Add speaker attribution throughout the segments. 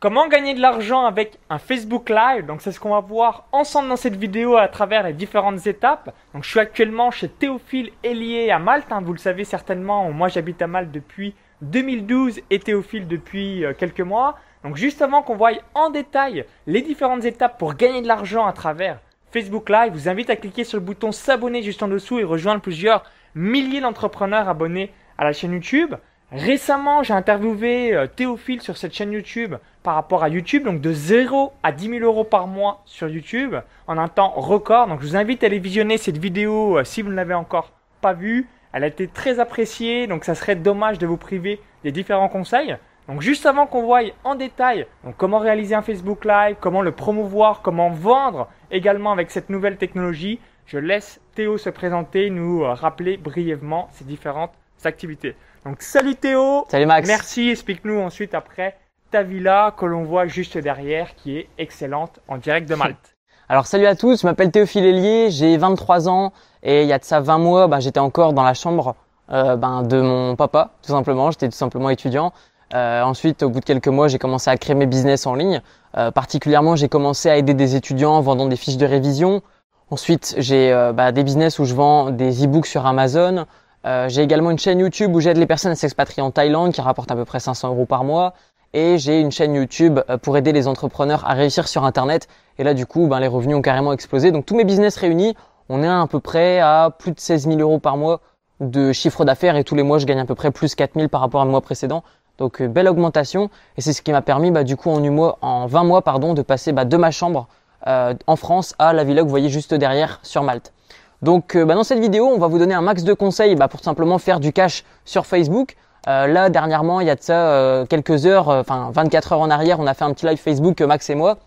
Speaker 1: Comment gagner de l'argent avec un Facebook Live? Donc c'est ce qu'on va voir ensemble dans cette vidéo à travers les différentes étapes. Donc je suis actuellement chez Théophile Hélier à Malte, hein. vous le savez certainement, moi j'habite à Malte depuis 2012 et Théophile depuis euh, quelques mois. Donc juste avant qu'on voie en détail les différentes étapes pour gagner de l'argent à travers Facebook Live, je vous invite à cliquer sur le bouton s'abonner juste en dessous et rejoindre plusieurs milliers d'entrepreneurs abonnés à la chaîne YouTube. Récemment, j'ai interviewé euh, Théophile sur cette chaîne YouTube par rapport à YouTube, donc de 0 à 10 000 euros par mois sur YouTube en un temps record. Donc je vous invite à aller visionner cette vidéo euh, si vous ne l'avez encore pas vue. Elle a été très appréciée, donc ça serait dommage de vous priver des différents conseils. Donc juste avant qu'on voie en détail comment réaliser un Facebook Live, comment le promouvoir, comment vendre également avec cette nouvelle technologie, je laisse Théo se présenter, nous euh, rappeler brièvement ces différentes activités. Donc salut Théo.
Speaker 2: Salut Max.
Speaker 1: Merci. Explique-nous ensuite après ta villa que l'on voit juste derrière qui est excellente en direct de Malte.
Speaker 2: Alors salut à tous, je m'appelle Théophile Hélier, j'ai 23 ans et il y a de ça 20 mois, bah, j'étais encore dans la chambre euh, ben, de mon papa, tout simplement. J'étais tout simplement étudiant. Euh, ensuite, au bout de quelques mois, j'ai commencé à créer mes business en ligne. Euh, particulièrement, j'ai commencé à aider des étudiants en vendant des fiches de révision. Ensuite, j'ai bah, des business où je vends des e-books sur Amazon. Euh, j'ai également une chaîne YouTube où j'aide les personnes à s'expatrier en Thaïlande qui rapporte à peu près 500 euros par mois. Et j'ai une chaîne YouTube euh, pour aider les entrepreneurs à réussir sur Internet. Et là, du coup, ben, les revenus ont carrément explosé. Donc tous mes business réunis, on est à, peu près à plus de 16 000 euros par mois de chiffre d'affaires. Et tous les mois, je gagne à peu près plus 4 000 par rapport à le mois précédent. Donc euh, belle augmentation. Et c'est ce qui m'a permis, bah, du coup, en, en 20 mois, pardon, de passer bah, de ma chambre en France à la villa que vous voyez juste derrière sur Malte. Donc euh, bah, dans cette vidéo, on va vous donner un max de conseils bah, pour simplement faire du cash sur Facebook. Euh, là, dernièrement, il y a de ça euh, quelques heures, enfin 24 heures en arrière, on a fait un petit live Facebook, Max et moi,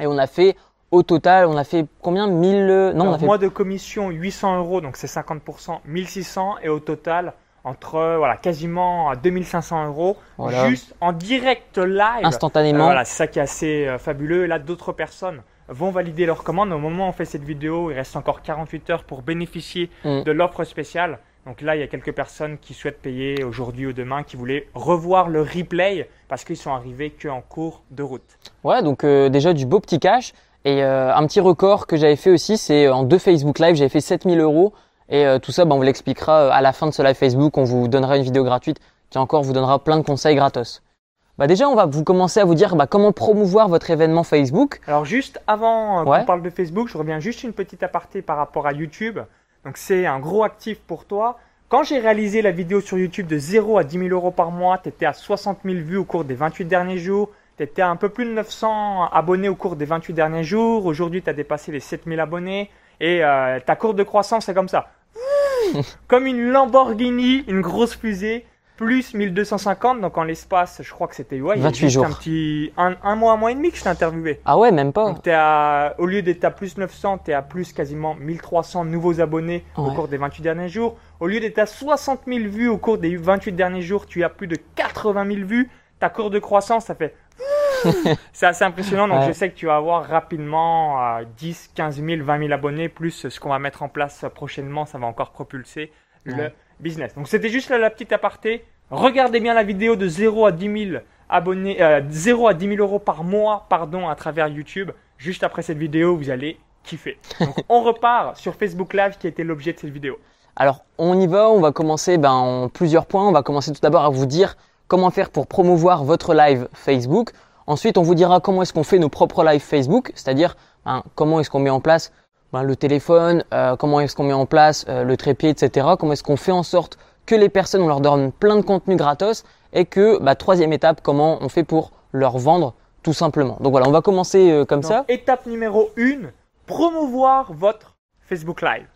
Speaker 2: et on a fait au total, on a fait combien? 1000
Speaker 1: Non, on a fait... mois de commission 800 euros, donc c'est 50%, 1600 et au total entre voilà quasiment 2500 euros juste en direct live
Speaker 2: instantanément.
Speaker 1: voilà, c'est ça qui est assez fabuleux. Et là, d'autres personnes vont valider leur commande. Au moment où on fait cette vidéo, il reste encore 48 heures pour bénéficier mm. de l'offre spéciale. Donc là, il y a quelques personnes qui souhaitent payer aujourd'hui ou demain, qui voulaient revoir le replay parce qu'ils sont arrivés qu'en cours de route.
Speaker 2: Ouais, donc euh, déjà du beau petit cash. Et euh, un petit record que j'avais fait aussi, c'est en deux Facebook Live, j'avais fait 7000 euros. Et euh, tout ça, ben, on vous l'expliquera à la fin de ce live Facebook. On vous donnera une vidéo gratuite qui encore vous donnera plein de conseils gratos. Bah déjà, on va vous commencer à vous dire bah, comment promouvoir votre événement Facebook.
Speaker 1: Alors juste avant euh, qu'on parle de Facebook, je reviens juste une petite aparté par rapport à YouTube. Donc c'est un gros actif pour toi. Quand j'ai réalisé la vidéo sur YouTube de 0 à 10 000 euros par mois, tu étais à 60 000 vues au cours des 28 derniers jours. Tu étais à un peu plus de 900 abonnés au cours des 28 derniers jours. Aujourd'hui, tu as dépassé les 7 000 abonnés. Et euh, ta courbe de croissance, c'est comme ça. comme une Lamborghini, une grosse fusée plus 1250, donc en l'espace, je crois que c'était ouais,
Speaker 2: 28 jours.
Speaker 1: un petit un, mois, un mois et demi que je t'ai interviewé.
Speaker 2: Ah ouais, même pas.
Speaker 1: Donc es à, au lieu d'être à plus 900, tu es à plus quasiment 1300 nouveaux abonnés au cours des 28 derniers jours. Au lieu d'être à 60 000 vues au cours des 28 derniers jours, tu as plus de 80 000 vues. Ta courbe de croissance, ça fait c'est assez impressionnant. Donc, je sais que tu vas avoir rapidement 10, 15 000, 20 000 abonnés, plus ce qu'on va mettre en place prochainement. Ça va encore propulser le business. Donc c'était juste la petite aparté. Regardez bien la vidéo de 0 à 10 000 abonnés, 0 euh, à 10 000 euros par mois, pardon, à travers YouTube. Juste après cette vidéo, vous allez kiffer. Donc on repart sur Facebook Live qui a été l'objet de cette vidéo.
Speaker 2: Alors on y va, on va commencer ben, en plusieurs points. On va commencer tout d'abord à vous dire comment faire pour promouvoir votre live Facebook. Ensuite, on vous dira comment est-ce qu'on fait nos propres lives Facebook, c'est-à-dire ben, comment est-ce qu'on met en place ben, le téléphone, euh, comment est-ce qu'on met en place euh, le trépied, etc. Comment est-ce qu'on fait en sorte que les personnes, on leur donne plein de contenu gratos et que, bah, troisième étape, comment on fait pour leur vendre tout simplement. Donc voilà, on va commencer euh, comme ça.
Speaker 1: Étape numéro 1, promouvoir votre Facebook Live.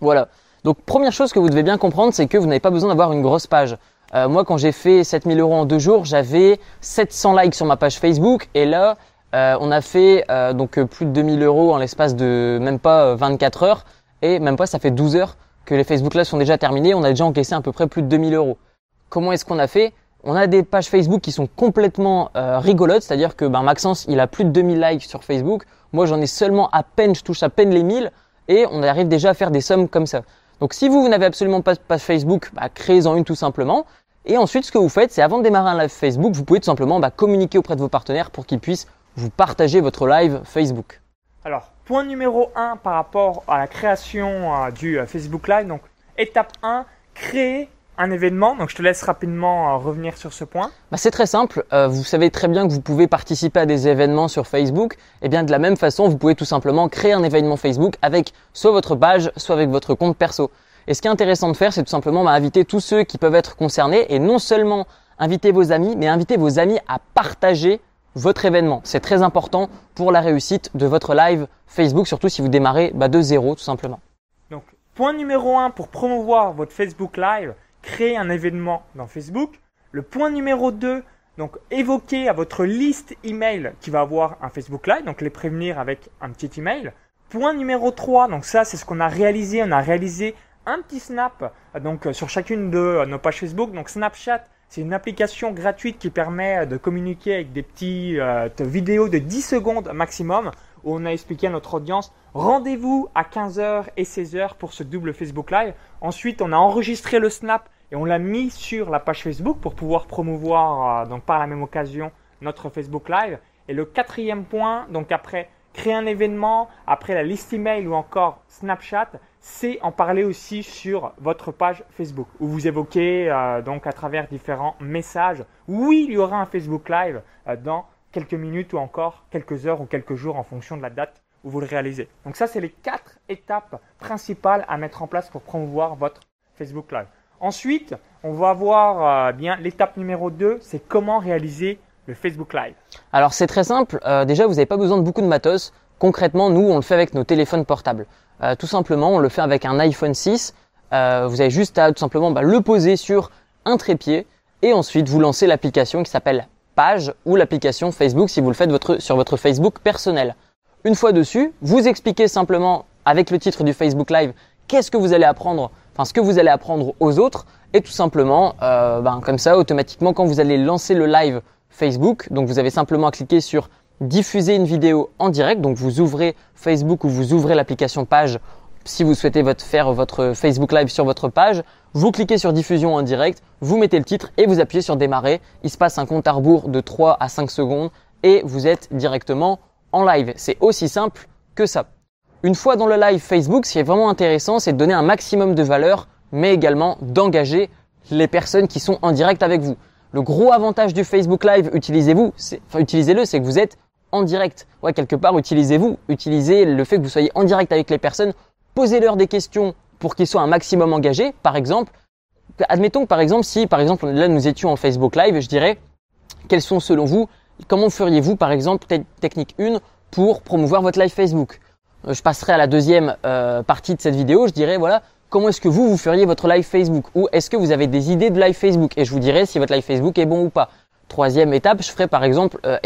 Speaker 2: Voilà. Donc première chose que vous devez bien comprendre, c'est que vous n'avez pas besoin d'avoir une grosse page. moi, quand j'ai fait 7000 euros en deux jours, j'avais 700 likes sur ma page Facebook et là, euh, on a fait euh, donc euh, plus de 2000 euros en l'espace de même pas 24 heures et même pas ça fait 12 heures que les Facebook Live sont déjà terminés. On a déjà encaissé à peu près plus de 2000 euros. Comment est-ce qu'on a fait? On a des pages Facebook qui sont complètement rigolotes, c'est-à-dire que ben, Maxence il a plus de 2000 likes sur Facebook. Moi j'en ai seulement à peine, je touche à peine les 1000 et on arrive déjà à faire des sommes comme ça. Donc si vous, n'avez absolument pas de page Facebook, bah, créez-en une tout simplement. Et ensuite, ce que vous faites, c'est avant de démarrer un live Facebook, vous pouvez tout simplement bah, communiquer auprès de vos partenaires pour qu'ils puissent vous partager votre live Facebook.
Speaker 1: Alors, point numéro 1 par rapport à la création euh, du euh, Facebook Live. Donc, étape 1, créer un événement. Donc, je te laisse rapidement euh, revenir sur ce point.
Speaker 2: Bah, c'est très simple. vous savez très bien que vous pouvez participer à des événements sur Facebook. Et bien, de la même façon, vous pouvez tout simplement créer un événement Facebook avec soit votre page, soit avec votre compte perso. Et ce qui est intéressant de faire, c'est tout simplement bah, inviter tous ceux qui peuvent être concernés et non seulement inviter vos amis, mais inviter vos amis à partager votre événement. C'est très important pour la réussite de votre live Facebook, surtout si vous démarrez bah, de zéro tout simplement.
Speaker 1: Donc, point numéro 1 pour promouvoir votre Facebook Live, créer un événement dans Facebook. Le point numéro 2, donc évoquer à votre liste email qui va avoir un Facebook Live, donc les prévenir avec un petit email. Point numéro 3, donc ça c'est ce qu'on a réalisé, on a réalisé un petit snap donc sur chacune de nos pages Facebook, donc Snapchat c'est une application gratuite qui permet de communiquer avec des petites euh, vidéos de 10 secondes maximum où on a expliqué à notre audience rendez-vous à 15h et 16h pour ce double Facebook Live. Ensuite, on a enregistré le snap et on l'a mis sur la page Facebook pour pouvoir promouvoir euh, donc par la même occasion notre Facebook Live. Et le quatrième point, donc après créer un événement, après la liste email ou encore Snapchat, c'est en parler aussi sur votre page Facebook où vous évoquez euh, donc à travers différents messages. Oui, il y aura un Facebook Live euh, dans quelques minutes ou encore quelques heures ou quelques jours en fonction de la date où vous le réalisez. Donc ça, c'est les quatre étapes principales à mettre en place pour promouvoir votre Facebook Live. Ensuite, on va voir euh, bien l'étape numéro 2, c'est comment réaliser Facebook Live.
Speaker 2: Alors c'est très simple, déjà vous n'avez pas besoin de beaucoup de matos. Concrètement, nous, on le fait avec nos téléphones portables. Euh, tout simplement, on le fait avec un iPhone 6. Euh, vous avez juste à tout simplement bah, le poser sur un trépied et ensuite vous lancez l'application qui s'appelle Page ou l'application Facebook si vous le faites sur votre Facebook personnel. Une fois dessus, vous expliquez simplement avec le titre du Facebook Live qu'est-ce que vous allez apprendre, enfin ce que vous allez apprendre aux autres et tout simplement, euh, ben, comme ça, automatiquement quand vous allez lancer le live Facebook, donc vous avez simplement à cliquer sur diffuser une vidéo en direct. Donc vous ouvrez Facebook ou vous ouvrez l'application page si vous souhaitez faire votre Facebook Live sur votre page. Vous cliquez sur diffusion en direct, vous mettez le titre et vous appuyez sur démarrer. Il se passe un compte à rebours de 3 à 5 secondes et vous êtes directement en live. C'est aussi simple que ça. Une fois dans le live Facebook, ce qui est vraiment intéressant, c'est de donner un maximum de valeur, mais également d'engager les personnes qui sont en direct avec vous. Le gros avantage du Facebook Live, utilisez-vous, enfin utilisez-le, c'est que vous êtes en direct. Ouais, quelque part, utilisez-vous. Utilisez le fait que vous soyez en direct avec les personnes. Posez-leur des questions pour qu'ils soient un maximum engagés. Par exemple, admettons que par exemple, si par exemple là nous étions en Facebook Live, je dirais, quels sont selon vous, comment feriez-vous par exemple technique 1 pour promouvoir votre live Facebook? Euh, Je passerai à la deuxième euh, partie de cette vidéo, je dirais voilà, comment est-ce que vous, vous feriez votre live Facebook? Ou est-ce que vous avez des idées de live Facebook? Et je vous dirai si votre live Facebook est bon ou pas. Troisième étape, je ferai par exemple, euh,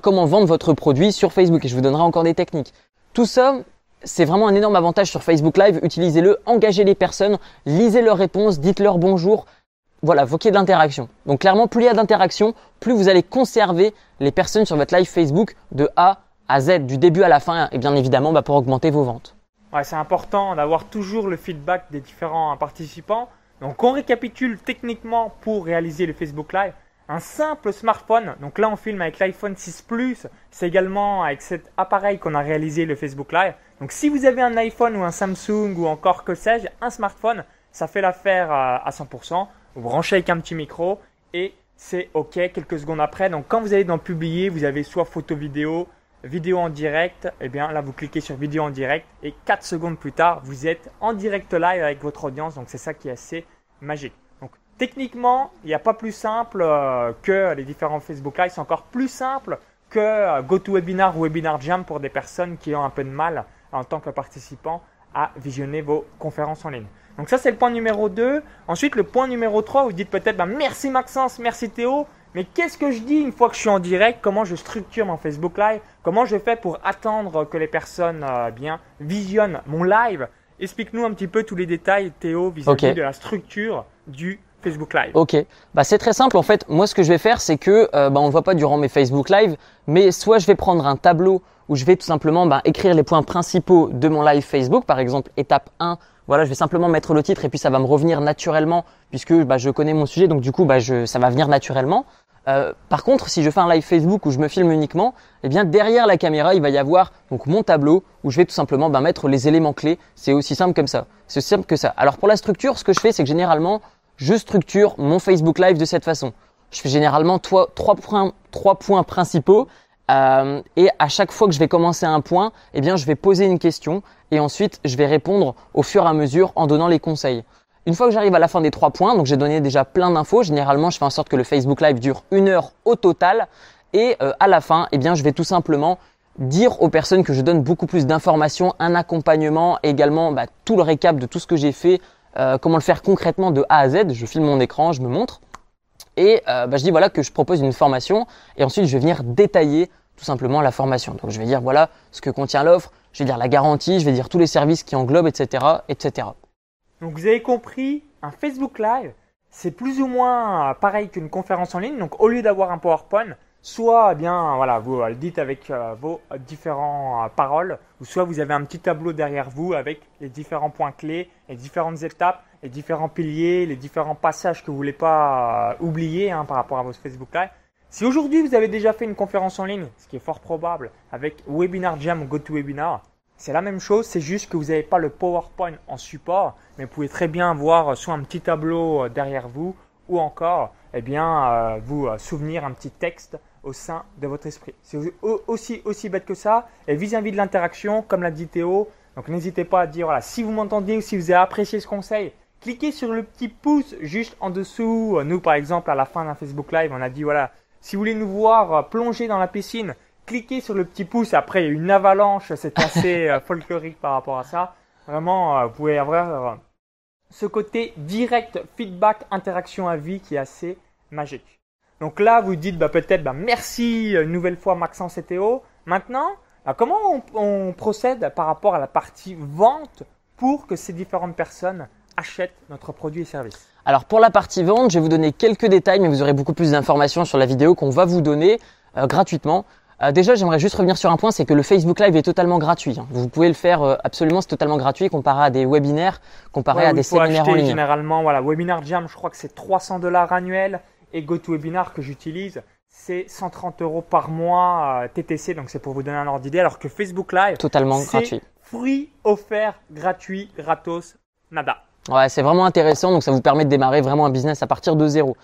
Speaker 2: comment vendre votre produit sur Facebook? Et je vous donnerai encore des techniques. Tout ça, c'est vraiment un énorme avantage sur Facebook Live. Utilisez-le, engagez les personnes, lisez leurs réponses, dites-leur bonjour. Voilà, ait de l'interaction. Donc clairement, plus il y a d'interaction, plus vous allez conserver les personnes sur votre live Facebook de A à Z, du début à la fin, et bien évidemment bah, pour augmenter vos ventes.
Speaker 1: C'est important d'avoir toujours le feedback des différents participants. Donc on récapitule techniquement pour réaliser le Facebook Live un simple smartphone. Donc là, on filme avec l'iPhone 6 Plus. C'est également avec cet appareil qu'on a réalisé le Facebook Live. Donc si vous avez un iPhone ou un Samsung ou encore que sais-je, un smartphone, ça fait l'affaire euh, à 100%. Vous branchez avec un petit micro et c'est OK quelques secondes après. Donc quand vous allez dans publier, vous avez soit photo vidéo, vidéo en direct. Et eh bien là, vous cliquez sur vidéo en direct et 4 secondes plus tard, vous êtes en direct live avec votre audience. Donc c'est ça qui est assez magique. Techniquement, il n'y a pas plus simple euh, que les différents Facebook Live. C'est encore plus simple que euh, GoToWebinar ou Webinar Jam pour des personnes qui ont un peu de mal en tant que participant à visionner vos conférences en ligne. Donc ça, c'est le point numéro 2. Ensuite, le point numéro 3, vous dites peut-être bah, merci Maxence, merci Théo. Mais qu'est-ce que je dis une fois que je suis en direct? Comment je structure mon Facebook Live? Comment je fais pour attendre que les personnes euh, bien visionnent mon live? Explique-nous un petit peu tous les détails, Théo, vis-à-vis de la structure du Facebook Live.
Speaker 2: Ok, bah c'est très simple. En fait. Moi ce que je vais faire c'est que euh, bah, on ne voit pas durant mes Facebook Live, mais soit je vais prendre un tableau où je vais tout simplement bah, écrire les points principaux de mon live Facebook, par exemple étape 1. Voilà, je vais simplement mettre le titre et puis ça va me revenir naturellement puisque bah, je connais mon sujet, donc du coup bah, je, ça va venir naturellement. Euh, par contre, si je fais un live Facebook où je me filme uniquement, eh bien derrière la caméra, il va y avoir donc mon tableau où je vais tout simplement bah, mettre les éléments clés. C'est aussi simple comme ça. C'est aussi simple que ça. Alors pour la structure, ce que je fais, c'est que généralement, je structure mon Facebook Live de cette façon. Je fais généralement trois, points, trois points principaux euh, et à chaque fois que je vais commencer un point, eh bien je vais poser une question et ensuite je vais répondre au fur et à mesure en donnant les conseils. Une fois que j'arrive à la fin des trois points, donc j'ai donné déjà plein d'infos. Généralement, je fais en sorte que le Facebook Live dure une heure au total. Et euh, à la fin, eh bien, je vais tout simplement dire aux personnes que je donne beaucoup plus d'informations, un accompagnement, également bah, tout le récap de tout ce que j'ai fait, euh, comment le faire concrètement de A à Z. Je filme mon écran, je me montre. Et euh, bah, je dis voilà que je propose une formation et ensuite je vais venir détailler tout simplement la formation. Donc je vais dire voilà ce que contient l'offre, je vais dire la garantie, je vais dire tous les services qui englobent, etc., etc.
Speaker 1: Donc vous avez compris, un Facebook Live, c'est plus ou moins euh, pareil qu'une conférence en ligne. Donc au lieu d'avoir un PowerPoint, soit eh bien voilà, vous le dites avec euh, vos différentes euh, paroles, ou soit vous avez un petit tableau derrière vous avec les différents points clés, les différentes étapes, les différents piliers, les différents passages que vous voulez pas oublier hein, par rapport à votre Facebook Live. Si aujourd'hui vous avez déjà fait une conférence en ligne, ce qui est fort probable avec Webinar Jam ou GoToWebinar, c'est la même chose, c'est juste que vous n'avez pas le PowerPoint en support, mais vous pouvez très bien voir soit un petit tableau euh, derrière vous, ou encore, eh bien, euh, vous euh, souvenir un petit texte au sein de votre esprit. C'est aussi, aussi bête que ça. Et vis-à-vis de l'interaction, comme l'a dit Théo, donc n'hésitez pas à dire, voilà, si vous m'entendez ou si vous avez apprécié ce conseil, cliquez sur le petit pouce juste en dessous. Nous, par exemple, à la fin d'un Facebook Live, on a dit, voilà, si vous voulez nous voir plonger dans la piscine, cliquez sur le petit pouce. Après, il y a une avalanche. C'est assez euh, folklorique par rapport à ça. Vraiment, euh, vous pouvez avoir euh, ce côté direct, feedback, interaction à vie qui est assez magique. Donc là, vous dites bah, peut-être bah, merci une nouvelle fois Maxence et Théo. Maintenant, bah, comment on, procède par rapport à la partie vente pour que ces différentes personnes achètent notre produit et service?
Speaker 2: Alors pour la partie vente, je vais vous donner quelques détails, mais vous aurez beaucoup plus d'informations sur la vidéo qu'on va vous donner gratuitement. Euh, déjà, j'aimerais juste revenir sur un point, c'est que le Facebook Live est totalement gratuit. Hein. Vous pouvez le faire euh, absolument, c'est totalement gratuit comparé à des webinaires, comparé à des séminaires en ligne.
Speaker 1: Généralement, voilà, Webinar Jam, je crois que c'est 300 dollars annuels et GoToWebinar que j'utilise, c'est 130 euros par mois euh, TTC, donc c'est pour vous donner un ordre d'idée. Alors que Facebook Live,
Speaker 2: totalement gratuit,
Speaker 1: free, offert, gratuit, gratos, nada.
Speaker 2: Ouais, c'est vraiment intéressant, donc ça vous permet de démarrer vraiment un business à partir de zéro.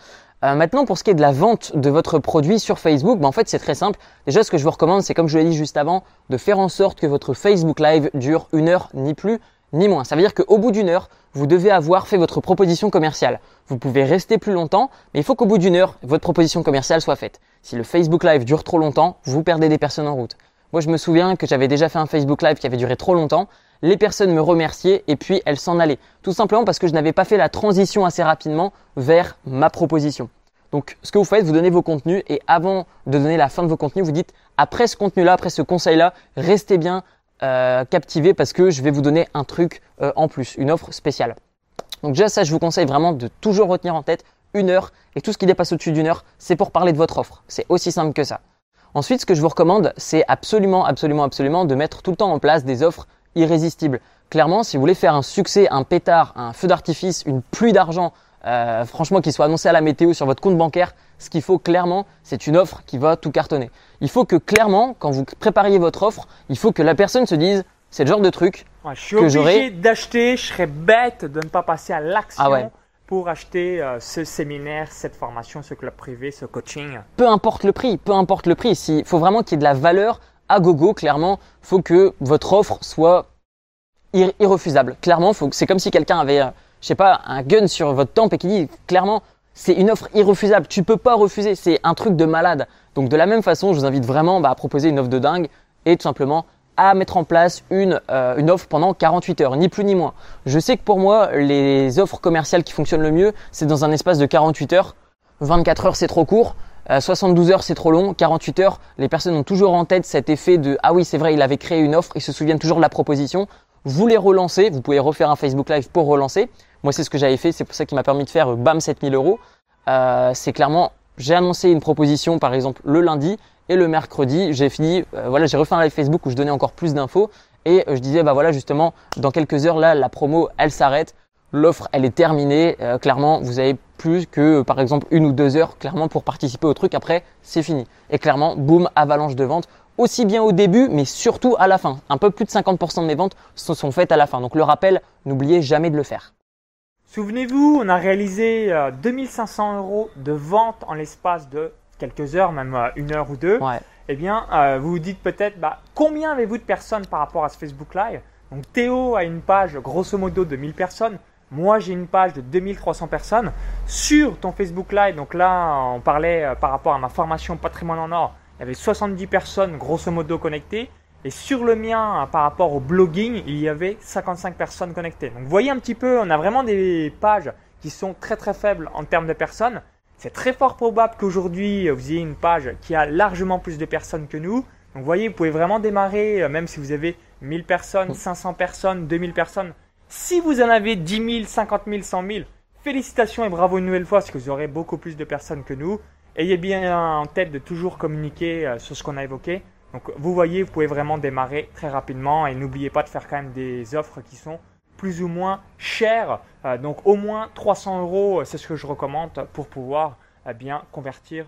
Speaker 2: Euh, maintenant, pour ce qui est de la vente de votre produit sur Facebook, ben, en fait, c'est très simple. Déjà, ce que je vous recommande, c'est comme je l'ai dit juste avant, de faire en sorte que votre Facebook Live dure une heure, ni plus, ni moins. Ça veut dire qu'au bout d'une heure, vous devez avoir fait votre proposition commerciale. Vous pouvez rester plus longtemps, mais il faut qu'au bout d'une heure, votre proposition commerciale soit faite. Si le Facebook Live dure trop longtemps, vous perdez des personnes en route. Moi, je me souviens que j'avais déjà fait un Facebook Live qui avait duré trop longtemps. Les personnes me remerciaient et puis elles s'en allaient. Tout simplement parce que je n'avais pas fait la transition assez rapidement vers ma proposition. Donc, ce que vous faites, vous donnez vos contenus et avant de donner la fin de vos contenus, vous dites après ce contenu-là, après ce conseil-là, restez bien euh, captivé parce que je vais vous donner un truc euh, en plus, une offre spéciale. Donc déjà ça, je vous conseille vraiment de toujours retenir en tête une heure et tout ce qui dépasse au-dessus d'une heure, c'est pour parler de votre offre. C'est aussi simple que ça. Ensuite, ce que je vous recommande, c'est absolument, absolument, absolument de mettre tout le temps en place des offres irrésistibles. Clairement, si vous voulez faire un succès, un pétard, un feu d'artifice, une pluie d'argent, euh, franchement qu'il soit annoncé à la météo sur votre compte bancaire, ce qu'il faut clairement, c'est une offre qui va tout cartonner. Il faut que clairement, quand vous prépariez votre offre, il faut que la personne se dise, c'est le genre de truc
Speaker 1: ouais, je suis obligé d'acheter, je serais bête de ne pas passer à l'action.
Speaker 2: Ah
Speaker 1: pour acheter euh, ce séminaire, cette formation, ce club privé, ce coaching
Speaker 2: Peu importe le prix, peu importe le prix. Il faut vraiment qu'il y ait de la valeur à gogo, clairement, faut que votre offre soit irrefusable. Clairement, c'est comme si quelqu'un avait, euh, je sais pas, un gun sur votre tempe et qui dit clairement, c'est une offre irrefusable. Tu peux pas refuser. C'est un truc de malade. Donc de la même façon, je vous invite vraiment bah, à proposer une offre de dingue et tout simplement à mettre en place une, euh, une offre pendant 48 heures, ni plus ni moins. Je sais que pour moi, les offres commerciales qui fonctionnent le mieux, c'est dans un espace de 48 heures. 24 heures, c'est trop court. 72 euh, heures, c'est trop long. 48 heures, les personnes ont toujours en tête cet effet de ah oui, c'est vrai, il avait créé une offre, ils se souviennent toujours de la proposition. Vous les relancez, vous pouvez refaire un Facebook Live pour relancer. Moi, c'est ce que j'avais fait. C'est pour ça qui m'a permis de faire euh, bam 7000 euros. Euh, c'est clairement, j'ai annoncé une proposition, par exemple, le lundi et le mercredi, j'ai fini, voilà, j'ai refait un live Facebook où je donnais encore plus d'infos et je disais, bah voilà, justement, dans quelques heures, là, la promo, elle s'arrête. L'offre, elle est terminée. clairement, vous avez plus que, par exemple, une ou deux heures, clairement, pour participer au truc. Après, c'est fini. Et clairement, boum, avalanche de vente aussi bien au début, mais surtout à la fin. Un peu plus de 50% de mes ventes se sont faites à la fin. Donc le rappel, n'oubliez jamais de le faire.
Speaker 1: Souvenez-vous, on a réalisé 2500 euh, euros de vente en l'espace de quelques heures, même euh, une heure ou deux. Eh bien, euh, vous vous dites peut-être, bah, combien avez-vous de personnes par rapport à ce Facebook Live? Donc Théo a une page grosso modo de 1000 personnes. Moi, j'ai une page de 2300 personnes. Sur ton Facebook Live, donc là, on parlait par rapport à ma formation patrimoine en or, il y avait 70 personnes grosso modo connectées. Et sur le mien, par rapport au blogging, il y avait 55 personnes connectées. Donc vous voyez un petit peu, on a vraiment des pages qui sont très très faibles en termes de personnes. C'est très fort probable qu'aujourd'hui, vous ayez une page qui a largement plus de personnes que nous. Donc vous voyez, vous pouvez vraiment démarrer, euh, même si vous avez 1000 personnes, 500 personnes, 2000 personnes. Si vous en avez 10 000, 50 000, 100 000, félicitations et bravo une nouvelle fois parce que vous aurez beaucoup plus de personnes que nous. Ayez bien en tête de toujours communiquer euh, sur ce qu'on a évoqué. Donc vous voyez, vous pouvez vraiment démarrer très rapidement et n'oubliez pas de faire quand même des offres qui sont plus ou moins chères. Euh, donc au moins 300 euros, c'est ce que je recommande pour pouvoir euh, bien convertir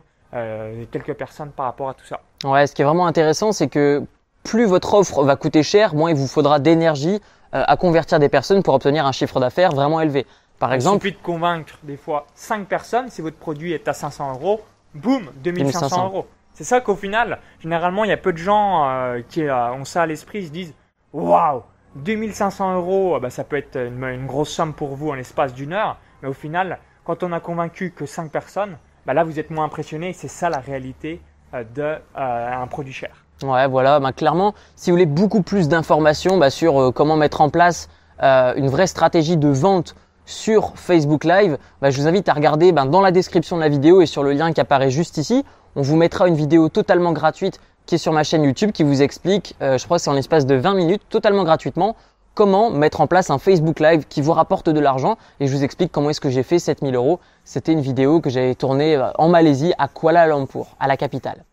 Speaker 1: quelques personnes par rapport à tout ça.
Speaker 2: Ouais, ce qui est vraiment intéressant, c'est que plus votre offre va coûter cher, moins il vous faudra d'énergie à convertir des personnes pour obtenir un chiffre d'affaires vraiment élevé.
Speaker 1: Par exemple, il suffit de convaincre des fois 5 personnes si votre produit est à 500 euros boum, 2500 euros. C'est ça qu'au final, généralement, il y a peu de gens euh, qui euh, ont ça à l'esprit, ils se disent Waouh, 2500 euros, bah, ça peut être une, grosse somme pour vous en l'espace d'une heure, mais au final, quand on a convaincu que 5 personnes, bah, là, vous êtes moins impressionné c'est ça la réalité euh, d'un produit cher.
Speaker 2: Ouais, voilà, bah, clairement, si vous voulez beaucoup plus d'informations bah, sur comment mettre en place une vraie stratégie de vente sur Facebook Live, bah, je vous invite à regarder ben, dans la description de la vidéo et sur le lien qui apparaît juste ici. On vous mettra une vidéo totalement gratuite qui est sur ma chaîne YouTube qui vous explique, euh, je crois que c'est en espace de 20 minutes, totalement gratuitement, comment mettre en place un Facebook Live qui vous rapporte de l'argent. Et je vous explique comment est-ce que j'ai fait 7000 euros. C'était une vidéo que j'avais tournée euh, en Malaisie, à Kuala Lumpur, à la capitale.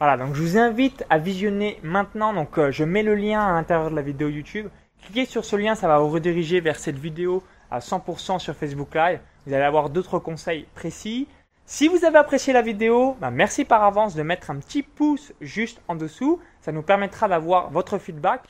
Speaker 1: Voilà, donc je vous invite à visionner maintenant. Donc euh, je mets le lien à l'intérieur de la vidéo YouTube. Cliquez sur ce lien, ça va vous rediriger vers cette vidéo à 100% sur Facebook Live. Vous allez avoir d'autres conseils précis. Si vous avez apprécié la vidéo, bah, merci par avance de mettre un petit pouce juste en dessous. Ça nous permettra d'avoir votre feedback.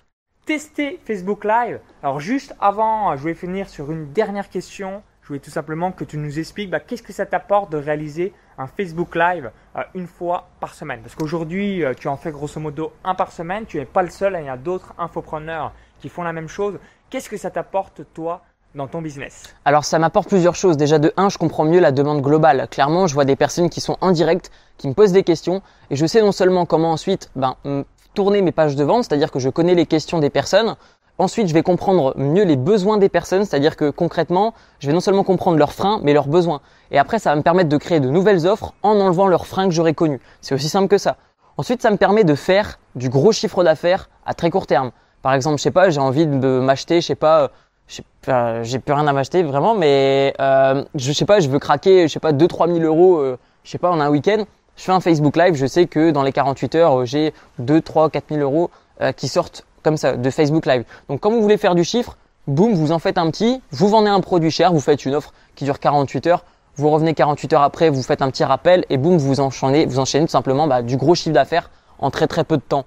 Speaker 1: Testez Facebook Live. Alors juste avant, je vais finir sur une dernière question. Je voulais tout simplement que tu nous expliques bah, qu'est-ce que ça t'apporte de réaliser un Facebook Live euh, une fois par semaine. Parce qu'aujourd'hui, euh, tu en fais grosso modo un par semaine. Tu n'es pas le seul, il y a d'autres infopreneurs qui font la même chose. Qu'est-ce que ça t'apporte toi dans ton business?
Speaker 2: Alors ça m'apporte plusieurs choses. Déjà de 1, je comprends mieux la demande globale. Clairement, je vois des personnes qui sont en direct, qui me posent des questions et je sais non seulement comment ensuite ben, tourner mes pages de vente, c'est-à-dire que je connais les questions des personnes. Ensuite, je vais comprendre mieux les besoins des personnes, c'est-à-dire que concrètement, je vais non seulement comprendre leurs freins, mais leurs besoins. Et après, ça va me permettre de créer de nouvelles offres en enlevant leurs freins que j'aurais connus. C'est aussi simple que ça. Ensuite, ça me permet de faire du gros chiffre d'affaires à très court terme. Par exemple, je sais pas, j'ai envie de m'acheter, je sais pas, j'ai plus rien à m'acheter vraiment, mais euh, je sais pas, je veux craquer, je sais pas, 2-3 000 euros, euh, je sais pas, en un week-end. Je fais un Facebook Live, je sais que dans les 48 heures, euh, j'ai 2, 3, 4 000 euros euh, qui sortent comme ça de Facebook Live. Donc quand vous voulez faire du chiffre, boum, vous en faites un petit, vous vendez un produit cher, vous faites une offre qui dure 48 heures, vous revenez 48 heures après, vous faites un petit rappel et boum, vous enchaînez, vous enchaînez tout simplement bah, du gros chiffre d'affaires en très très peu de temps.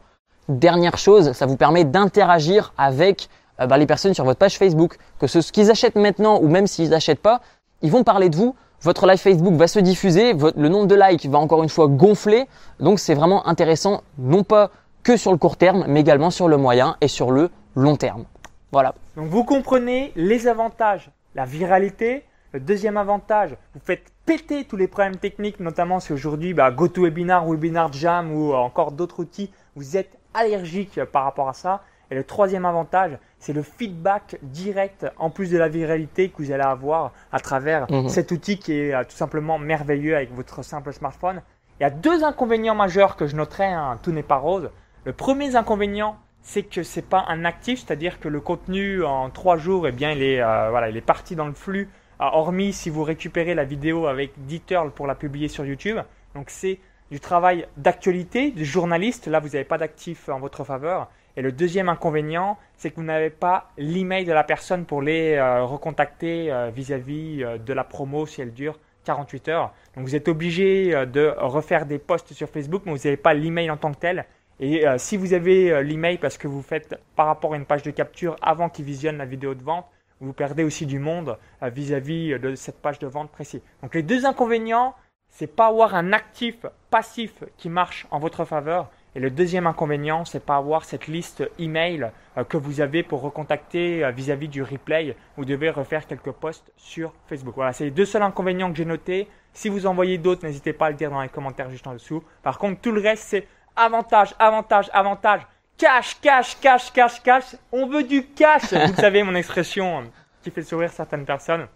Speaker 2: Dernière chose, ça vous permet d'interagir avec euh, bah, les personnes sur votre page Facebook, que ce qu'ils achètent maintenant ou même s'ils n'achètent pas, ils vont parler de vous. Votre live Facebook va se diffuser, le nombre de likes va encore une fois gonfler. Donc c'est vraiment intéressant, non pas que sur le court terme, mais également sur le moyen et sur le long terme. Voilà.
Speaker 1: Donc vous comprenez les avantages, la viralité. Le deuxième avantage, vous faites péter tous les problèmes techniques, notamment si aujourd'hui bah, GoToWebinar, Webinar Jam ou encore d'autres outils, vous êtes allergique par rapport à ça. Et le troisième avantage, c'est le feedback direct en plus de la viralité que vous allez avoir à travers mhm. cet outil qui est euh, tout simplement merveilleux avec votre simple smartphone. Il y a deux inconvénients majeurs que je noterai, hein, tout n'est pas rose. Le premier inconvénient, c'est que c'est pas un actif, c'est-à-dire que le contenu en trois jours, eh bien, il est, euh, parti dans le flux, euh, hormis si vous récupérez la vidéo avec Deterl pour la publier sur YouTube. Donc c'est du travail d'actualité, du journaliste. Là, vous n'avez pas d'actif en votre faveur. Et le deuxième inconvénient, c'est que vous n'avez pas l'email de la personne pour les euh, recontacter vis-à-vis de la promo si elle dure 48 heures. Donc vous êtes obligé de refaire des posts sur Facebook, mais vous n'avez pas l'email en tant que tel. Et euh, si vous avez euh, l'email parce que vous faites par rapport à une page de capture avant qu'il visionne la vidéo de vente, vous perdez aussi du monde euh, vis-à-vis de cette page de vente précise. Donc les deux inconvénients, c'est pas avoir un actif passif qui marche en votre faveur. Et le deuxième inconvénient, c'est pas avoir cette liste email que vous avez pour recontacter vis-à-vis du replay. Vous devez refaire quelques posts sur Facebook. Voilà, c'est les deux seuls inconvénients que j'ai notés. Si vous envoyez d'autres, n'hésitez pas à le dire dans les commentaires juste en dessous. Par contre, tout le reste, c'est avantage, avantage, avantage. Cash, cash, cash, cash, cash. On veut du cash. Vous savez, mon expression qui fait sourire certaines personnes.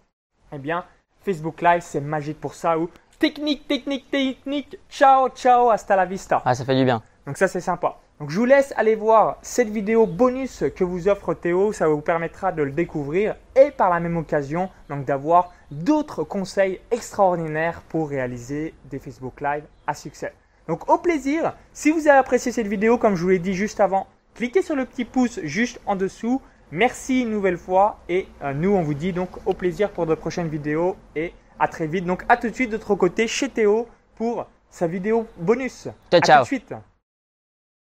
Speaker 1: Eh bien, Facebook Live, c'est magique pour ça. Ou technique, technique, technique. Ciao, ciao, hasta la vista.
Speaker 2: Ah, ça fait du bien.
Speaker 1: Donc ça, c'est sympa. Donc je vous laisse aller voir cette vidéo bonus que vous offre Théo. Ça vous permettra de le découvrir et par la même occasion, donc d'avoir d'autres conseils extraordinaires pour réaliser des Facebook Live à succès. Donc au plaisir, si vous avez apprécié cette vidéo comme je vous l'ai dit juste avant, cliquez sur le petit pouce juste en dessous. Merci une nouvelle fois et euh, nous on vous dit donc au plaisir pour de prochaines vidéos et à très vite. Donc à tout de suite de l'autre côté chez Théo pour sa vidéo bonus.
Speaker 2: Ciao,
Speaker 1: à
Speaker 2: ciao.
Speaker 1: tout de suite.